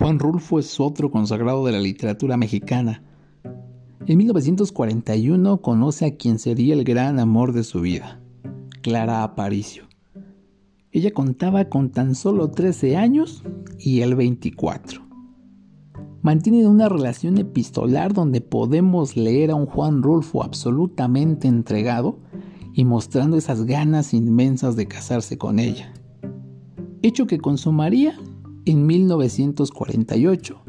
Juan Rulfo es otro consagrado de la literatura mexicana. En 1941 conoce a quien sería el gran amor de su vida, Clara Aparicio. Ella contaba con tan solo 13 años y él 24. Mantienen una relación epistolar donde podemos leer a un Juan Rulfo absolutamente entregado y mostrando esas ganas inmensas de casarse con ella. Hecho que consumaría en 1948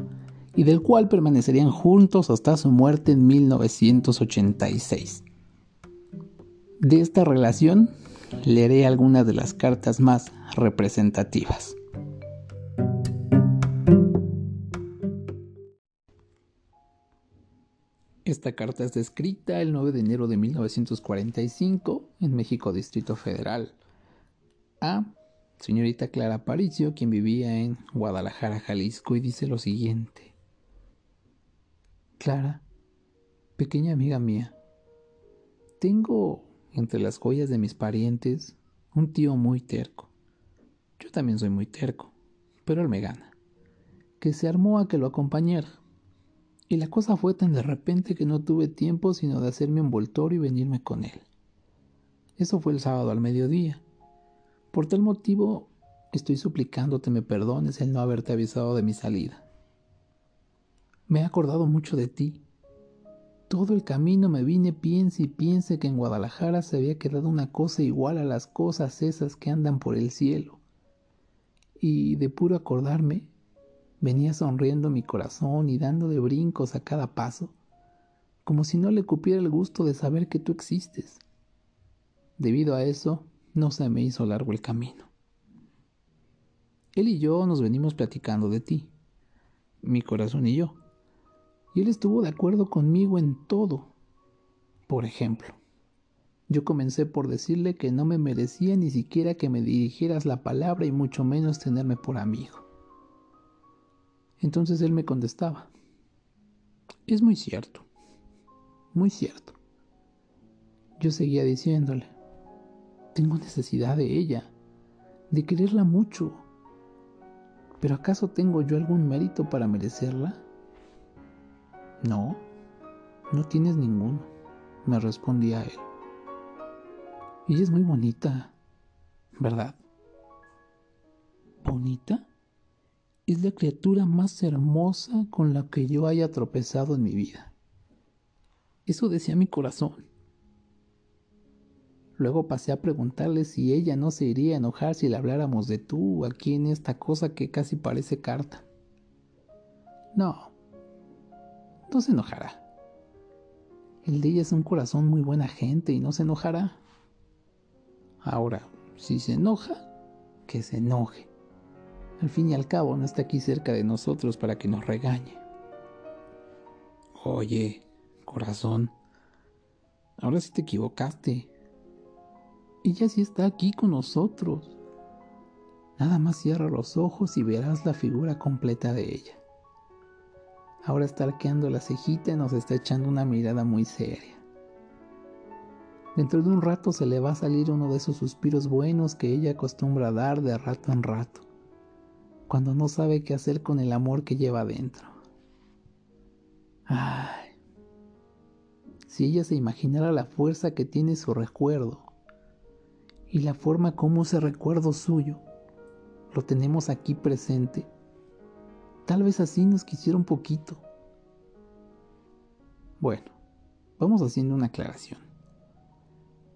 y del cual permanecerían juntos hasta su muerte en 1986. De esta relación leeré algunas de las cartas más representativas. Esta carta es escrita el 9 de enero de 1945 en México Distrito Federal a señorita Clara Aparicio, quien vivía en Guadalajara, Jalisco, y dice lo siguiente. Clara, pequeña amiga mía, tengo entre las joyas de mis parientes un tío muy terco. Yo también soy muy terco, pero él me gana, que se armó a que lo acompañara. Y la cosa fue tan de repente que no tuve tiempo sino de hacerme envoltorio y venirme con él. Eso fue el sábado al mediodía. Por tal motivo estoy suplicándote me perdones el no haberte avisado de mi salida. Me he acordado mucho de ti. Todo el camino me vine piense y piense que en Guadalajara se había quedado una cosa igual a las cosas esas que andan por el cielo. Y de puro acordarme, venía sonriendo mi corazón y dando de brincos a cada paso, como si no le cupiera el gusto de saber que tú existes. Debido a eso, no se me hizo largo el camino. Él y yo nos venimos platicando de ti, mi corazón y yo, y él estuvo de acuerdo conmigo en todo. Por ejemplo, yo comencé por decirle que no me merecía ni siquiera que me dirigieras la palabra y mucho menos tenerme por amigo. Entonces él me contestaba, es muy cierto, muy cierto. Yo seguía diciéndole, tengo necesidad de ella, de quererla mucho. ¿Pero acaso tengo yo algún mérito para merecerla? No, no tienes ninguno, me respondía él. Ella es muy bonita, ¿verdad? ¿Bonita? Es la criatura más hermosa con la que yo haya tropezado en mi vida. Eso decía mi corazón. Luego pasé a preguntarle si ella no se iría a enojar si le habláramos de tú aquí en esta cosa que casi parece carta. No, no se enojará. El de ella es un corazón muy buena gente y no se enojará. Ahora, si se enoja, que se enoje. Al fin y al cabo no está aquí cerca de nosotros para que nos regañe. Oye, corazón, ahora sí te equivocaste. Ella sí está aquí con nosotros. Nada más cierra los ojos y verás la figura completa de ella. Ahora está arqueando la cejita y nos está echando una mirada muy seria. Dentro de un rato se le va a salir uno de esos suspiros buenos que ella acostumbra a dar de rato en rato, cuando no sabe qué hacer con el amor que lleva dentro. Ay, si ella se imaginara la fuerza que tiene su recuerdo, y la forma como ese recuerdo suyo lo tenemos aquí presente, tal vez así nos quisiera un poquito. Bueno, vamos haciendo una aclaración.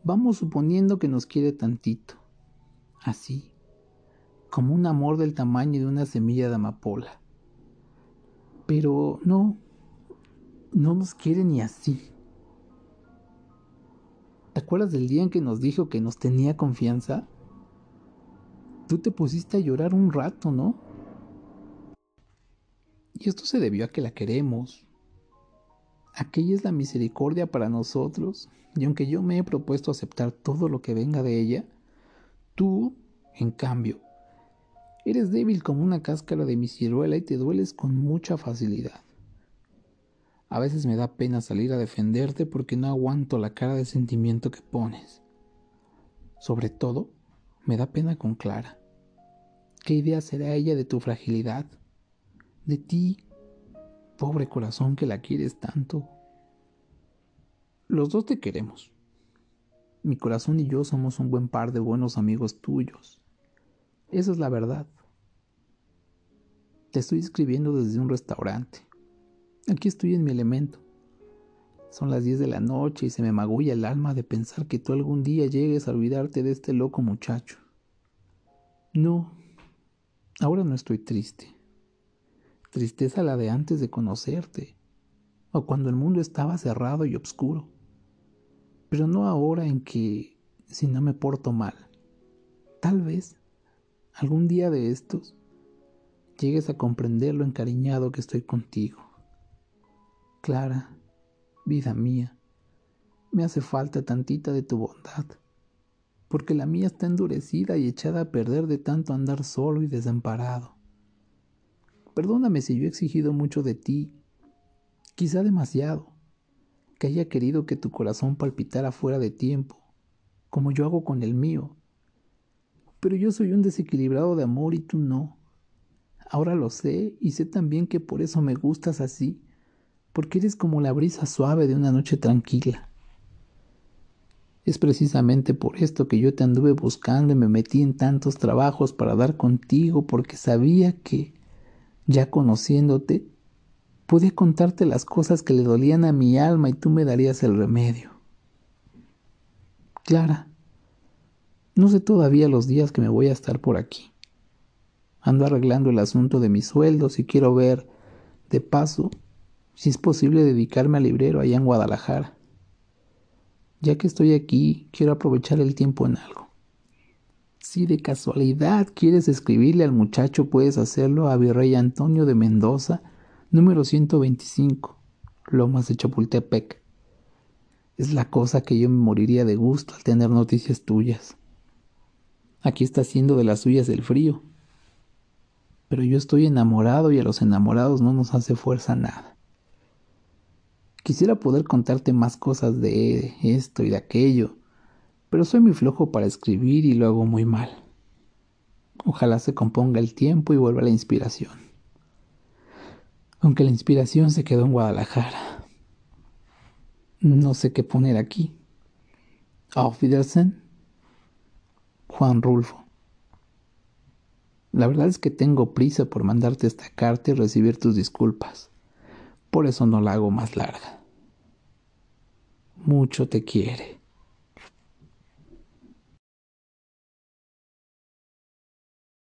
Vamos suponiendo que nos quiere tantito, así, como un amor del tamaño de una semilla de amapola. Pero no, no nos quiere ni así. ¿Te acuerdas del día en que nos dijo que nos tenía confianza? Tú te pusiste a llorar un rato, ¿no? Y esto se debió a que la queremos. Aquella es la misericordia para nosotros, y aunque yo me he propuesto aceptar todo lo que venga de ella, tú, en cambio, eres débil como una cáscara de mi ciruela y te dueles con mucha facilidad. A veces me da pena salir a defenderte porque no aguanto la cara de sentimiento que pones. Sobre todo, me da pena con Clara. ¿Qué idea será ella de tu fragilidad? De ti, pobre corazón que la quieres tanto. Los dos te queremos. Mi corazón y yo somos un buen par de buenos amigos tuyos. Esa es la verdad. Te estoy escribiendo desde un restaurante. Aquí estoy en mi elemento. Son las 10 de la noche y se me magulla el alma de pensar que tú algún día llegues a olvidarte de este loco muchacho. No, ahora no estoy triste. Tristeza la de antes de conocerte, o cuando el mundo estaba cerrado y oscuro. Pero no ahora en que, si no me porto mal, tal vez, algún día de estos, llegues a comprender lo encariñado que estoy contigo. Clara, vida mía, me hace falta tantita de tu bondad, porque la mía está endurecida y echada a perder de tanto andar solo y desamparado. Perdóname si yo he exigido mucho de ti, quizá demasiado, que haya querido que tu corazón palpitara fuera de tiempo, como yo hago con el mío. Pero yo soy un desequilibrado de amor y tú no. Ahora lo sé y sé también que por eso me gustas así porque eres como la brisa suave de una noche tranquila. Es precisamente por esto que yo te anduve buscando y me metí en tantos trabajos para dar contigo, porque sabía que, ya conociéndote, podía contarte las cosas que le dolían a mi alma y tú me darías el remedio. Clara, no sé todavía los días que me voy a estar por aquí. Ando arreglando el asunto de mis sueldos y quiero ver, de paso, si es posible dedicarme al librero allá en Guadalajara. Ya que estoy aquí, quiero aprovechar el tiempo en algo. Si de casualidad quieres escribirle al muchacho, puedes hacerlo a Virrey Antonio de Mendoza, número 125, Lomas de Chapultepec. Es la cosa que yo me moriría de gusto al tener noticias tuyas. Aquí está haciendo de las suyas el frío. Pero yo estoy enamorado y a los enamorados no nos hace fuerza nada. Quisiera poder contarte más cosas de esto y de aquello, pero soy muy flojo para escribir y lo hago muy mal. Ojalá se componga el tiempo y vuelva la inspiración. Aunque la inspiración se quedó en Guadalajara. No sé qué poner aquí. Auf Wiedersehen. Juan Rulfo. La verdad es que tengo prisa por mandarte esta carta y recibir tus disculpas. Por eso no la hago más larga. Mucho te quiere.